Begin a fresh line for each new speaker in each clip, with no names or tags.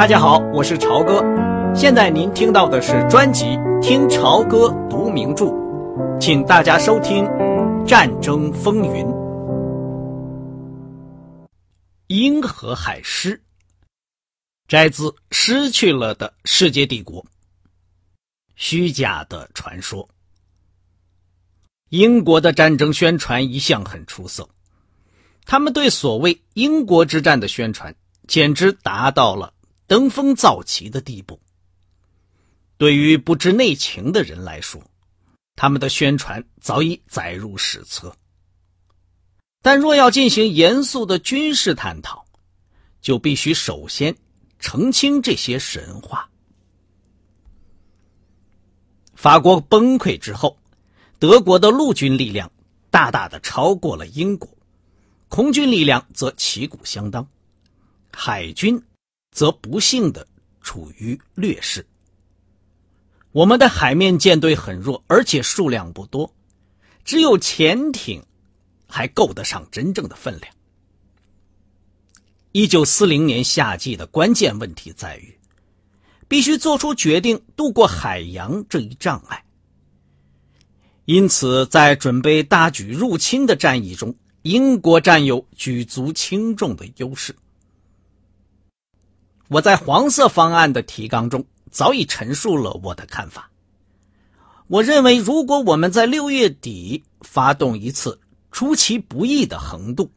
大家好，我是朝哥。现在您听到的是专辑《听朝歌读名著》，请大家收听《战争风云》。英荷海狮，摘自《失去了的世界帝国》。虚假的传说。英国的战争宣传一向很出色，他们对所谓“英国之战”的宣传，简直达到了。登峰造极的地步。对于不知内情的人来说，他们的宣传早已载入史册。但若要进行严肃的军事探讨，就必须首先澄清这些神话。法国崩溃之后，德国的陆军力量大大的超过了英国，空军力量则旗鼓相当，海军。则不幸的处于劣势。我们的海面舰队很弱，而且数量不多，只有潜艇还够得上真正的分量。一九四零年夏季的关键问题在于，必须做出决定渡过海洋这一障碍。因此，在准备大举入侵的战役中，英国占有举足轻重的优势。我在黄色方案的提纲中早已陈述了我的看法。我认为，如果我们在六月底发动一次出其不意的横渡，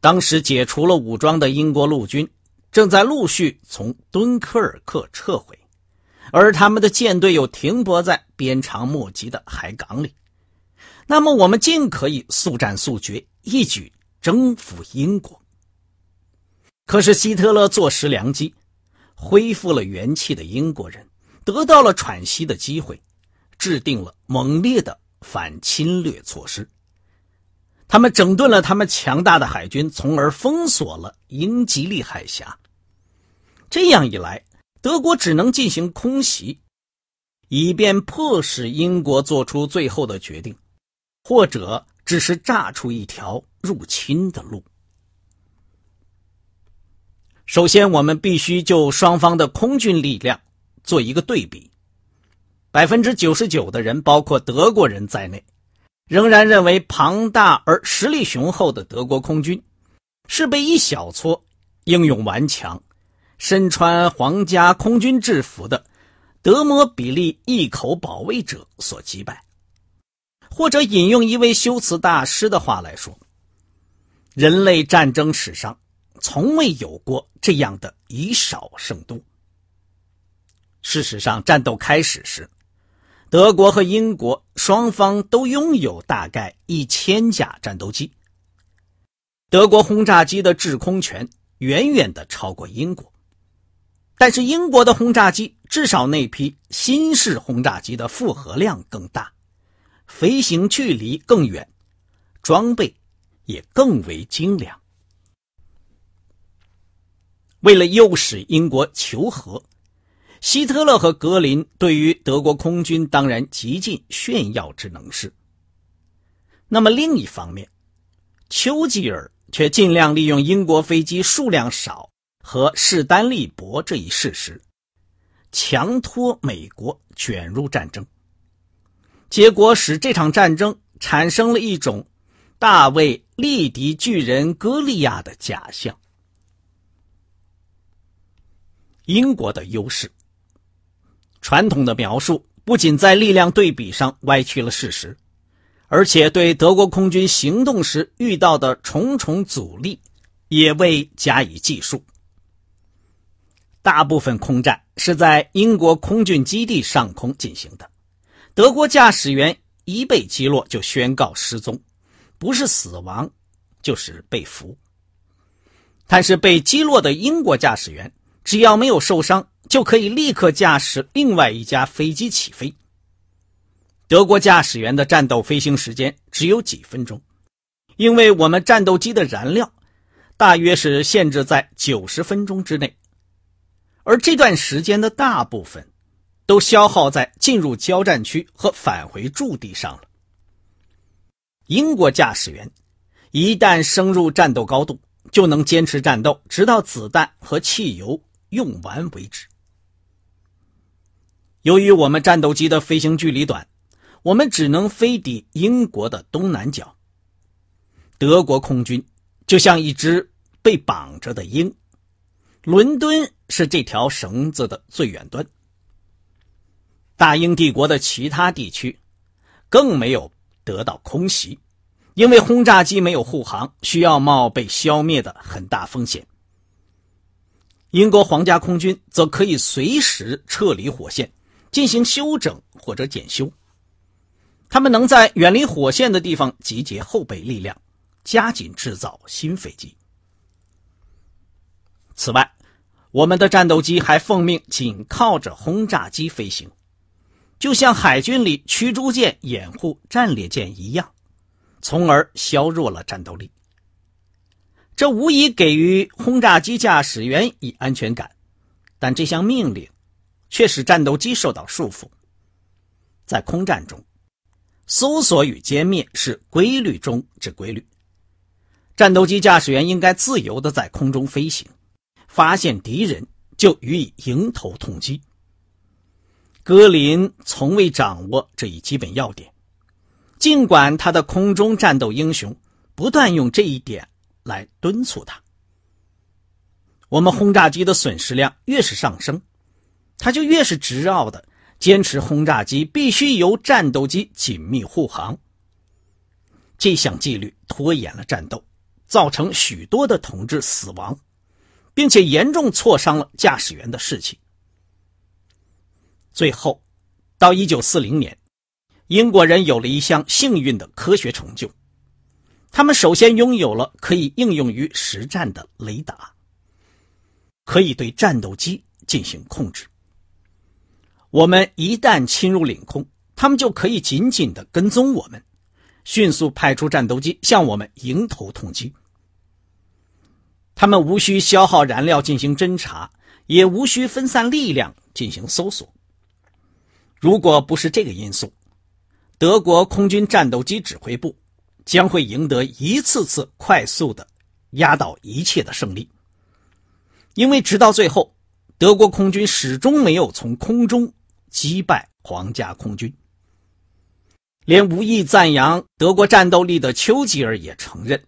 当时解除了武装的英国陆军正在陆续从敦刻尔克撤回，而他们的舰队又停泊在鞭长莫及的海港里，那么我们尽可以速战速决，一举征服英国。可是希特勒坐失良机，恢复了元气的英国人得到了喘息的机会，制定了猛烈的反侵略措施。他们整顿了他们强大的海军，从而封锁了英吉利海峡。这样一来，德国只能进行空袭，以便迫使英国做出最后的决定，或者只是炸出一条入侵的路。首先，我们必须就双方的空军力量做一个对比。百分之九十九的人，包括德国人在内，仍然认为庞大而实力雄厚的德国空军是被一小撮英勇顽强、身穿皇家空军制服的德摩比利一口保卫者所击败。或者引用一位修辞大师的话来说：“人类战争史上。”从未有过这样的以少胜多。事实上，战斗开始时，德国和英国双方都拥有大概一千架战斗机。德国轰炸机的制空权远远的超过英国，但是英国的轰炸机，至少那批新式轰炸机的负荷量更大，飞行距离更远，装备也更为精良。为了诱使英国求和，希特勒和格林对于德国空军当然极尽炫耀之能事。那么另一方面，丘吉尔却尽量利用英国飞机数量少和势单力薄这一事实，强拖美国卷入战争，结果使这场战争产生了一种大卫力敌巨人歌利亚的假象。英国的优势，传统的描述不仅在力量对比上歪曲了事实，而且对德国空军行动时遇到的重重阻力也未加以计数。大部分空战是在英国空军基地上空进行的，德国驾驶员一被击落就宣告失踪，不是死亡就是被俘。但是被击落的英国驾驶员。只要没有受伤，就可以立刻驾驶另外一架飞机起飞。德国驾驶员的战斗飞行时间只有几分钟，因为我们战斗机的燃料大约是限制在九十分钟之内，而这段时间的大部分都消耗在进入交战区和返回驻地上了。英国驾驶员一旦升入战斗高度，就能坚持战斗，直到子弹和汽油。用完为止。由于我们战斗机的飞行距离短，我们只能飞抵英国的东南角。德国空军就像一只被绑着的鹰，伦敦是这条绳子的最远端。大英帝国的其他地区更没有得到空袭，因为轰炸机没有护航，需要冒被消灭的很大风险。英国皇家空军则可以随时撤离火线。进行修整或者检修，他们能在远离火线的地方集结后备力量，加紧制造新飞机。此外，我们的战斗机还奉命紧靠着轰炸机飞行，就像海军里驱逐舰掩护战列舰一样，从而削弱了战斗力。这无疑给予轰炸机驾驶员以安全感，但这项命令。却使战斗机受到束缚。在空战中，搜索与歼灭是规律中之规律。战斗机驾驶员应该自由的在空中飞行，发现敌人就予以迎头痛击。格林从未掌握这一基本要点，尽管他的空中战斗英雄不断用这一点来敦促他。我们轰炸机的损失量越是上升。他就越是执拗的坚持，轰炸机必须由战斗机紧密护航。这项纪律拖延了战斗，造成许多的同志死亡，并且严重挫伤了驾驶员的士气。最后，到一九四零年，英国人有了一项幸运的科学成就，他们首先拥有了可以应用于实战的雷达，可以对战斗机进行控制。我们一旦侵入领空，他们就可以紧紧的跟踪我们，迅速派出战斗机向我们迎头痛击。他们无需消耗燃料进行侦察，也无需分散力量进行搜索。如果不是这个因素，德国空军战斗机指挥部将会赢得一次次快速的压倒一切的胜利，因为直到最后，德国空军始终没有从空中。击败皇家空军，连无意赞扬德国战斗力的丘吉尔也承认，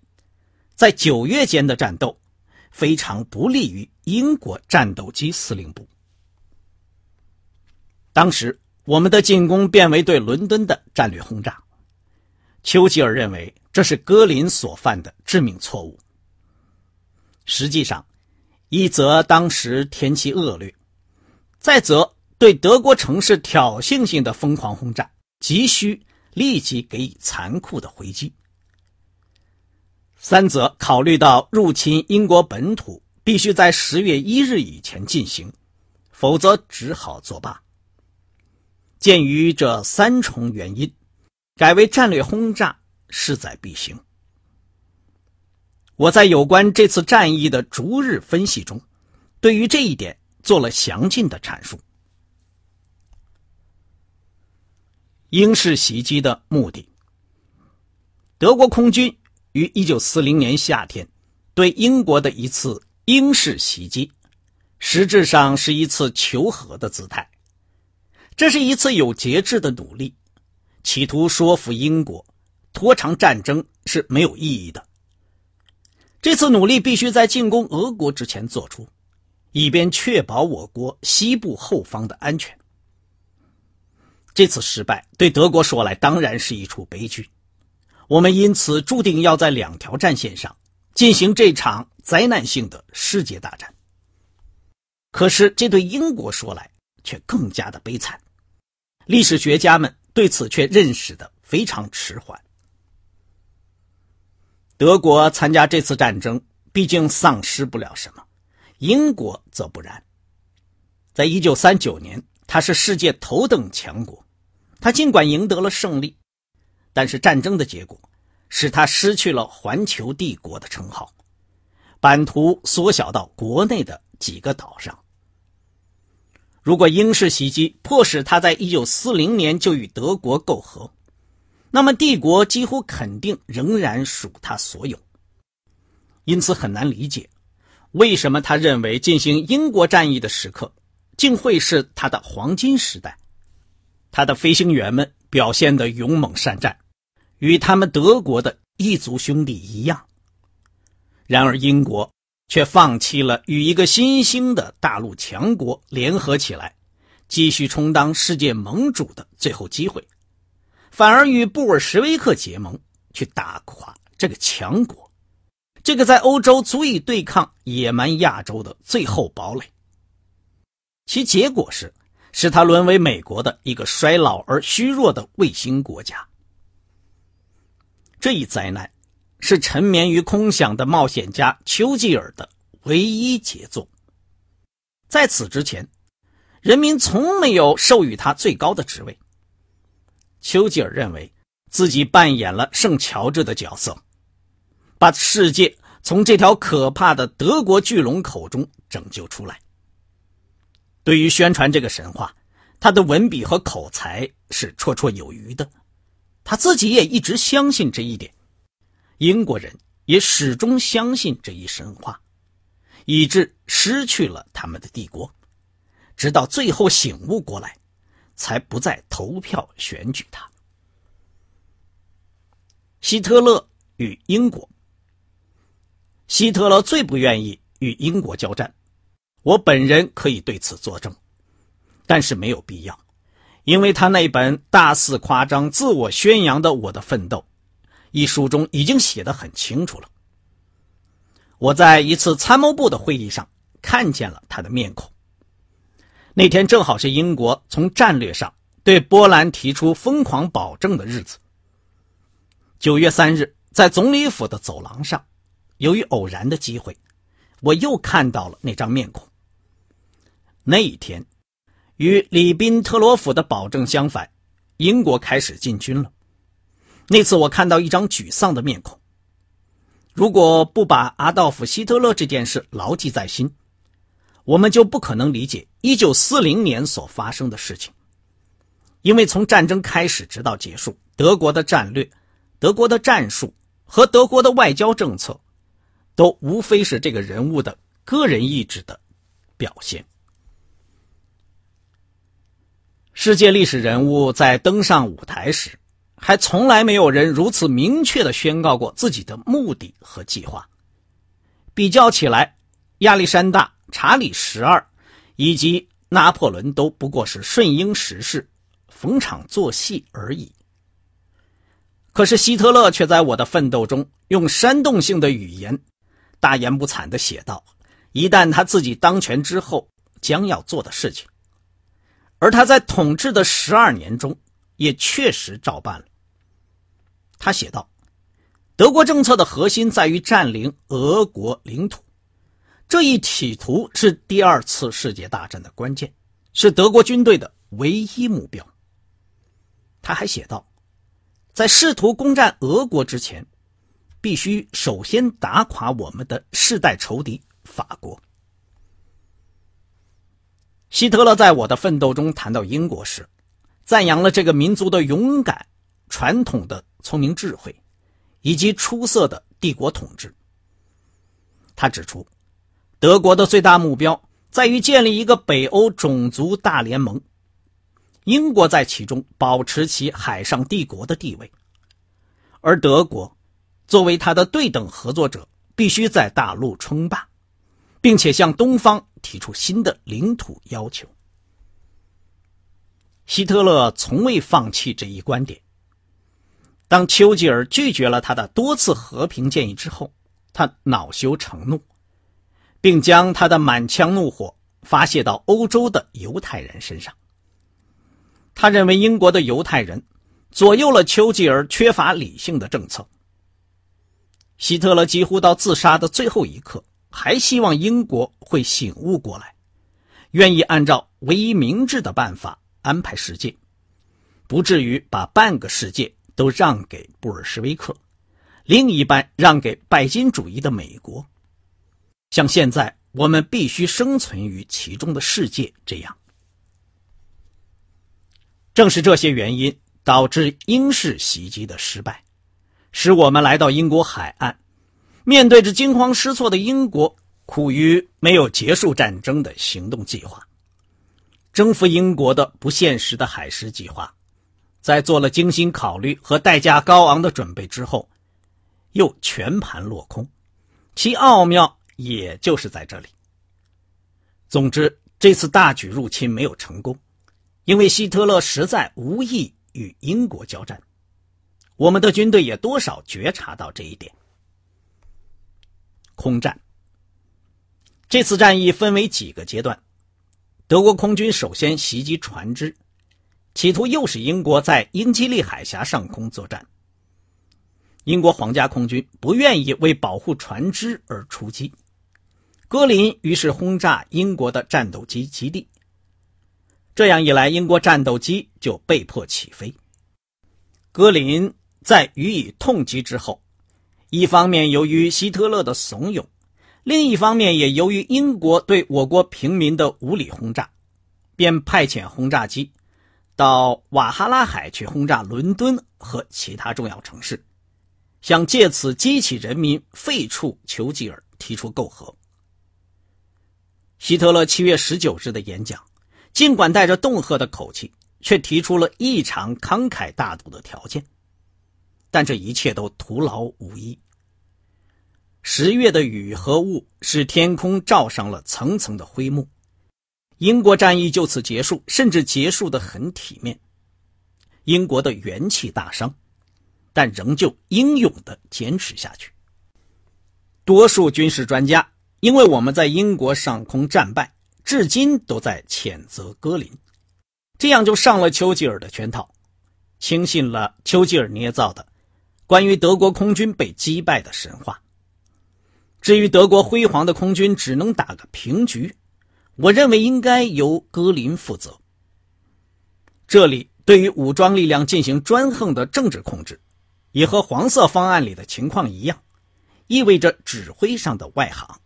在九月间的战斗非常不利于英国战斗机司令部。当时，我们的进攻变为对伦敦的战略轰炸。丘吉尔认为这是戈林所犯的致命错误。实际上，一则当时天气恶劣，再则。对德国城市挑衅性的疯狂轰炸，急需立即给予残酷的回击。三则考虑到入侵英国本土必须在十月一日以前进行，否则只好作罢。鉴于这三重原因，改为战略轰炸势在必行。我在有关这次战役的逐日分析中，对于这一点做了详尽的阐述。英式袭击的目的。德国空军于一九四零年夏天对英国的一次英式袭击，实质上是一次求和的姿态。这是一次有节制的努力，企图说服英国拖长战争是没有意义的。这次努力必须在进攻俄国之前做出，以便确保我国西部后方的安全。这次失败对德国说来当然是一出悲剧，我们因此注定要在两条战线上进行这场灾难性的世界大战。可是这对英国说来却更加的悲惨，历史学家们对此却认识的非常迟缓。德国参加这次战争毕竟丧失不了什么，英国则不然。在一九三九年，它是世界头等强国。他尽管赢得了胜利，但是战争的结果使他失去了环球帝国的称号，版图缩小到国内的几个岛上。如果英式袭击迫使他在一九四零年就与德国媾和，那么帝国几乎肯定仍然属他所有。因此很难理解为什么他认为进行英国战役的时刻，竟会是他的黄金时代？他的飞行员们表现得勇猛善战，与他们德国的异族兄弟一样。然而，英国却放弃了与一个新兴的大陆强国联合起来，继续充当世界盟主的最后机会，反而与布尔什维克结盟，去打垮这个强国，这个在欧洲足以对抗野蛮亚洲的最后堡垒。其结果是。使他沦为美国的一个衰老而虚弱的卫星国家。这一灾难是沉眠于空想的冒险家丘吉尔的唯一杰作。在此之前，人民从没有授予他最高的职位。丘吉尔认为自己扮演了圣乔治的角色，把世界从这条可怕的德国巨龙口中拯救出来。对于宣传这个神话，他的文笔和口才是绰绰有余的，他自己也一直相信这一点，英国人也始终相信这一神话，以致失去了他们的帝国，直到最后醒悟过来，才不再投票选举他。希特勒与英国，希特勒最不愿意与英国交战。我本人可以对此作证，但是没有必要，因为他那本大肆夸张、自我宣扬的《我的奋斗》一书中已经写得很清楚了。我在一次参谋部的会议上看见了他的面孔。那天正好是英国从战略上对波兰提出疯狂保证的日子。九月三日，在总理府的走廊上，由于偶然的机会，我又看到了那张面孔。那一天，与里宾特罗甫的保证相反，英国开始进军了。那次我看到一张沮丧的面孔。如果不把阿道夫·希特勒这件事牢记在心，我们就不可能理解1940年所发生的事情。因为从战争开始直到结束，德国的战略、德国的战术和德国的外交政策，都无非是这个人物的个人意志的表现。世界历史人物在登上舞台时，还从来没有人如此明确的宣告过自己的目的和计划。比较起来，亚历山大、查理十二以及拿破仑都不过是顺应时势，逢场作戏而已。可是希特勒却在我的奋斗中，用煽动性的语言，大言不惭的写道：“一旦他自己当权之后，将要做的事情。”而他在统治的十二年中，也确实照办了。他写道：“德国政策的核心在于占领俄国领土，这一企图是第二次世界大战的关键，是德国军队的唯一目标。”他还写道：“在试图攻占俄国之前，必须首先打垮我们的世代仇敌法国。”希特勒在我的奋斗中谈到英国时，赞扬了这个民族的勇敢、传统的聪明智慧，以及出色的帝国统治。他指出，德国的最大目标在于建立一个北欧种族大联盟，英国在其中保持其海上帝国的地位，而德国作为他的对等合作者，必须在大陆称霸。并且向东方提出新的领土要求。希特勒从未放弃这一观点。当丘吉尔拒绝了他的多次和平建议之后，他恼羞成怒，并将他的满腔怒火发泄到欧洲的犹太人身上。他认为英国的犹太人左右了丘吉尔缺乏理性的政策。希特勒几乎到自杀的最后一刻。还希望英国会醒悟过来，愿意按照唯一明智的办法安排世界，不至于把半个世界都让给布尔什维克，另一半让给拜金主义的美国，像现在我们必须生存于其中的世界这样。正是这些原因导致英式袭击的失败，使我们来到英国海岸。面对着惊慌失措的英国，苦于没有结束战争的行动计划，征服英国的不现实的海狮计划，在做了精心考虑和代价高昂的准备之后，又全盘落空，其奥妙也就是在这里。总之，这次大举入侵没有成功，因为希特勒实在无意与英国交战。我们的军队也多少觉察到这一点。空战。这次战役分为几个阶段，德国空军首先袭击船只，企图诱使英国在英吉利海峡上空作战。英国皇家空军不愿意为保护船只而出击，格林于是轰炸英国的战斗机基地。这样一来，英国战斗机就被迫起飞。格林在予以痛击之后，一方面由于希特勒的怂恿。另一方面，也由于英国对我国平民的无理轰炸，便派遣轰炸机到瓦哈拉海去轰炸伦敦和其他重要城市，想借此激起人民废黜丘吉尔，提出媾和。希特勒七月十九日的演讲，尽管带着恫吓的口气，却提出了异常慷慨大度的条件，但这一切都徒劳无益。十月的雨和雾使天空罩上了层层的灰幕，英国战役就此结束，甚至结束的很体面。英国的元气大伤，但仍旧英勇的坚持下去。多数军事专家因为我们在英国上空战败，至今都在谴责戈林，这样就上了丘吉尔的圈套，轻信了丘吉尔捏造的关于德国空军被击败的神话。至于德国辉煌的空军只能打个平局，我认为应该由戈林负责。这里对于武装力量进行专横的政治控制，也和黄色方案里的情况一样，意味着指挥上的外行。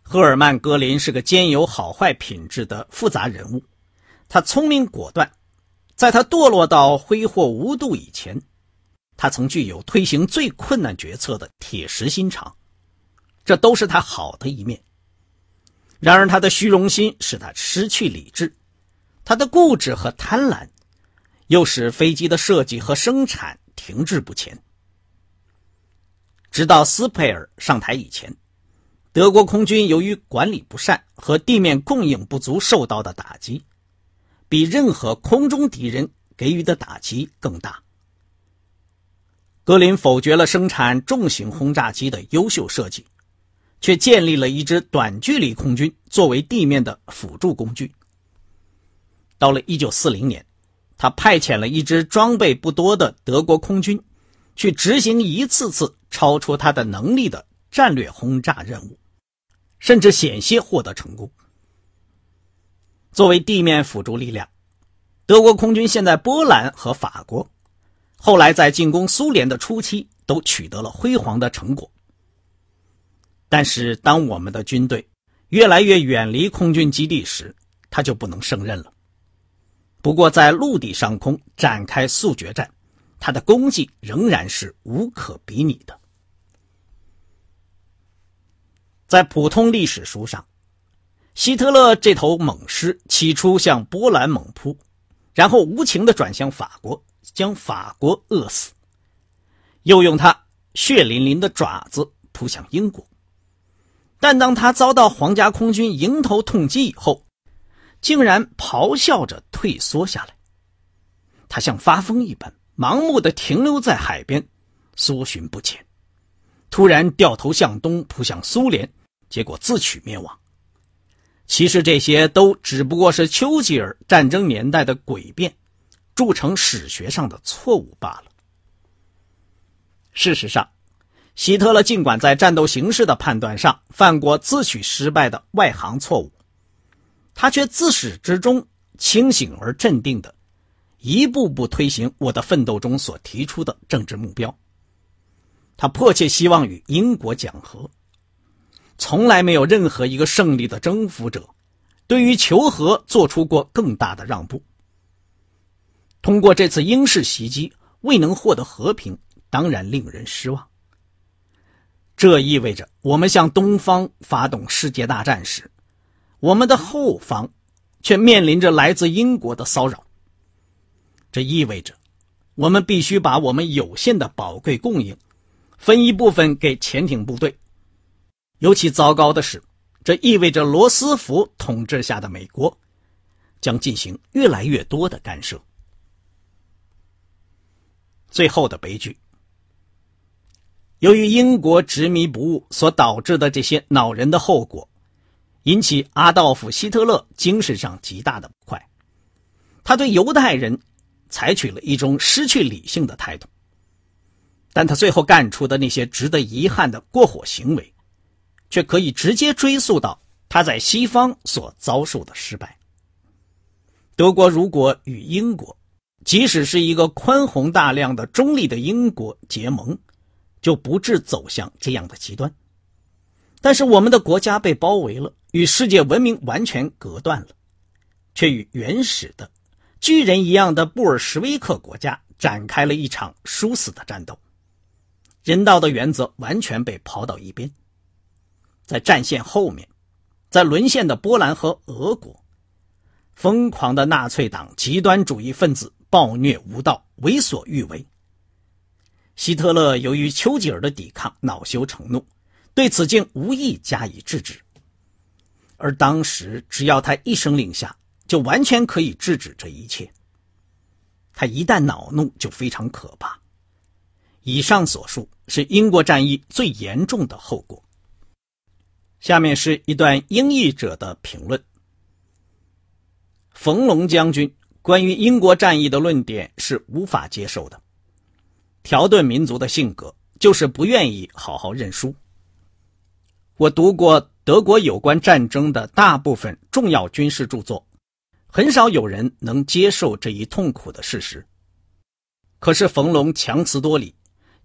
赫尔曼·戈林是个兼有好坏品质的复杂人物，他聪明果断，在他堕落到挥霍无度以前。他曾具有推行最困难决策的铁石心肠，这都是他好的一面。然而，他的虚荣心使他失去理智，他的固执和贪婪，又使飞机的设计和生产停滞不前。直到斯佩尔上台以前，德国空军由于管理不善和地面供应不足受到的打击，比任何空中敌人给予的打击更大。格林否决了生产重型轰炸机的优秀设计，却建立了一支短距离空军作为地面的辅助工具。到了1940年，他派遣了一支装备不多的德国空军，去执行一次次超出他的能力的战略轰炸任务，甚至险些获得成功。作为地面辅助力量，德国空军现在波兰和法国。后来，在进攻苏联的初期，都取得了辉煌的成果。但是，当我们的军队越来越远离空军基地时，他就不能胜任了。不过，在陆地上空展开速决战，他的功绩仍然是无可比拟的。在普通历史书上，希特勒这头猛狮起初向波兰猛扑，然后无情的转向法国。将法国饿死，又用他血淋淋的爪子扑向英国。但当他遭到皇家空军迎头痛击以后，竟然咆哮着退缩下来。他像发疯一般，盲目的停留在海边，搜寻不前。突然掉头向东扑向苏联，结果自取灭亡。其实这些都只不过是丘吉尔战争年代的诡辩。铸成史学上的错误罢了。事实上，希特勒尽管在战斗形势的判断上犯过自诩失败的外行错误，他却自始至终清醒而镇定的，一步步推行我的奋斗中所提出的政治目标。他迫切希望与英国讲和，从来没有任何一个胜利的征服者，对于求和做出过更大的让步。通过这次英式袭击未能获得和平，当然令人失望。这意味着我们向东方发动世界大战时，我们的后方却面临着来自英国的骚扰。这意味着我们必须把我们有限的宝贵供应分一部分给潜艇部队。尤其糟糕的是，这意味着罗斯福统治下的美国将进行越来越多的干涉。最后的悲剧。由于英国执迷不悟所导致的这些恼人的后果，引起阿道夫·希特勒精神上极大的不快。他对犹太人采取了一种失去理性的态度。但他最后干出的那些值得遗憾的过火行为，却可以直接追溯到他在西方所遭受的失败。德国如果与英国，即使是一个宽宏大量的中立的英国结盟，就不致走向这样的极端，但是我们的国家被包围了，与世界文明完全隔断了，却与原始的巨人一样的布尔什维克国家展开了一场殊死的战斗，人道的原则完全被抛到一边。在战线后面，在沦陷的波兰和俄国，疯狂的纳粹党极端主义分子暴虐无道，为所欲为。希特勒由于丘吉尔的抵抗，恼羞成怒，对此竟无意加以制止。而当时，只要他一声令下，就完全可以制止这一切。他一旦恼怒，就非常可怕。以上所述是英国战役最严重的后果。下面是一段英译者的评论：冯龙将军关于英国战役的论点是无法接受的。条顿民族的性格就是不愿意好好认输。我读过德国有关战争的大部分重要军事著作，很少有人能接受这一痛苦的事实。可是冯龙强词夺理，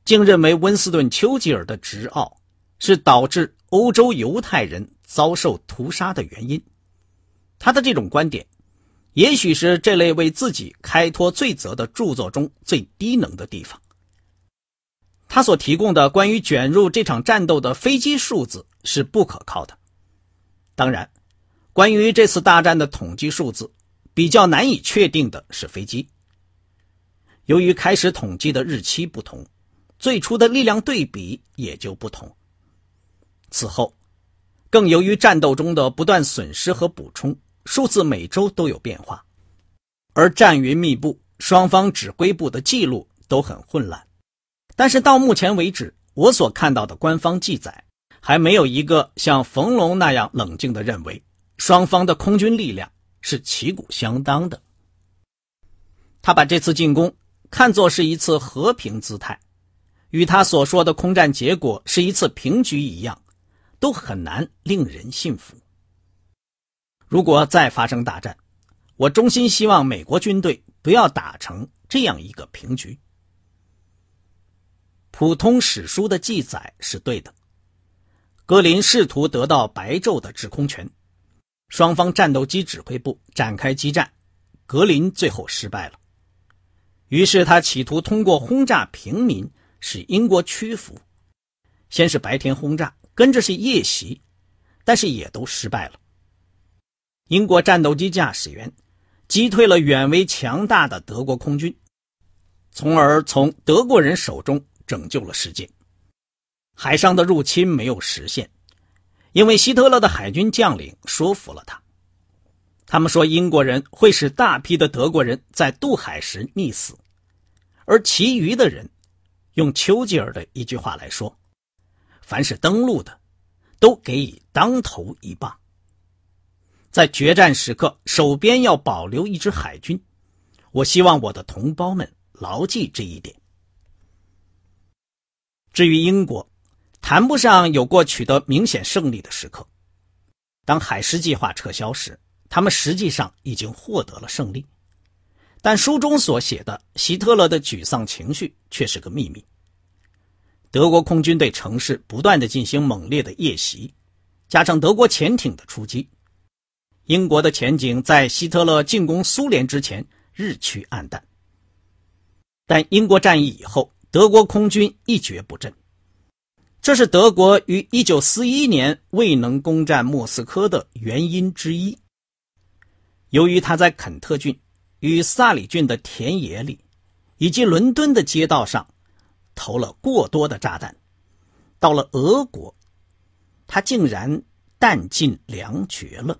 竟认为温斯顿·丘吉尔的执拗是导致欧洲犹太人遭受屠杀的原因。他的这种观点，也许是这类为自己开脱罪责的著作中最低能的地方。他所提供的关于卷入这场战斗的飞机数字是不可靠的。当然，关于这次大战的统计数字，比较难以确定的是飞机。由于开始统计的日期不同，最初的力量对比也就不同。此后，更由于战斗中的不断损失和补充，数字每周都有变化，而战云密布，双方指挥部的记录都很混乱。但是到目前为止，我所看到的官方记载，还没有一个像冯龙那样冷静的认为双方的空军力量是旗鼓相当的。他把这次进攻看作是一次和平姿态，与他所说的空战结果是一次平局一样，都很难令人信服。如果再发生大战，我衷心希望美国军队不要打成这样一个平局。普通史书的记载是对的。格林试图得到白昼的制空权，双方战斗机指挥部展开激战，格林最后失败了。于是他企图通过轰炸平民使英国屈服。先是白天轰炸，跟着是夜袭，但是也都失败了。英国战斗机驾驶员击退了远为强大的德国空军，从而从德国人手中。拯救了世界。海上的入侵没有实现，因为希特勒的海军将领说服了他。他们说英国人会使大批的德国人在渡海时溺死，而其余的人，用丘吉尔的一句话来说：“凡是登陆的，都给予当头一棒。”在决战时刻，手边要保留一支海军。我希望我的同胞们牢记这一点。至于英国，谈不上有过取得明显胜利的时刻。当海狮计划撤销时，他们实际上已经获得了胜利。但书中所写的希特勒的沮丧情绪却是个秘密。德国空军对城市不断的进行猛烈的夜袭，加上德国潜艇的出击，英国的前景在希特勒进攻苏联之前日趋暗淡。但英国战役以后。德国空军一蹶不振，这是德国于1941年未能攻占莫斯科的原因之一。由于他在肯特郡与萨里郡的田野里，以及伦敦的街道上投了过多的炸弹，到了俄国，他竟然弹尽粮绝了。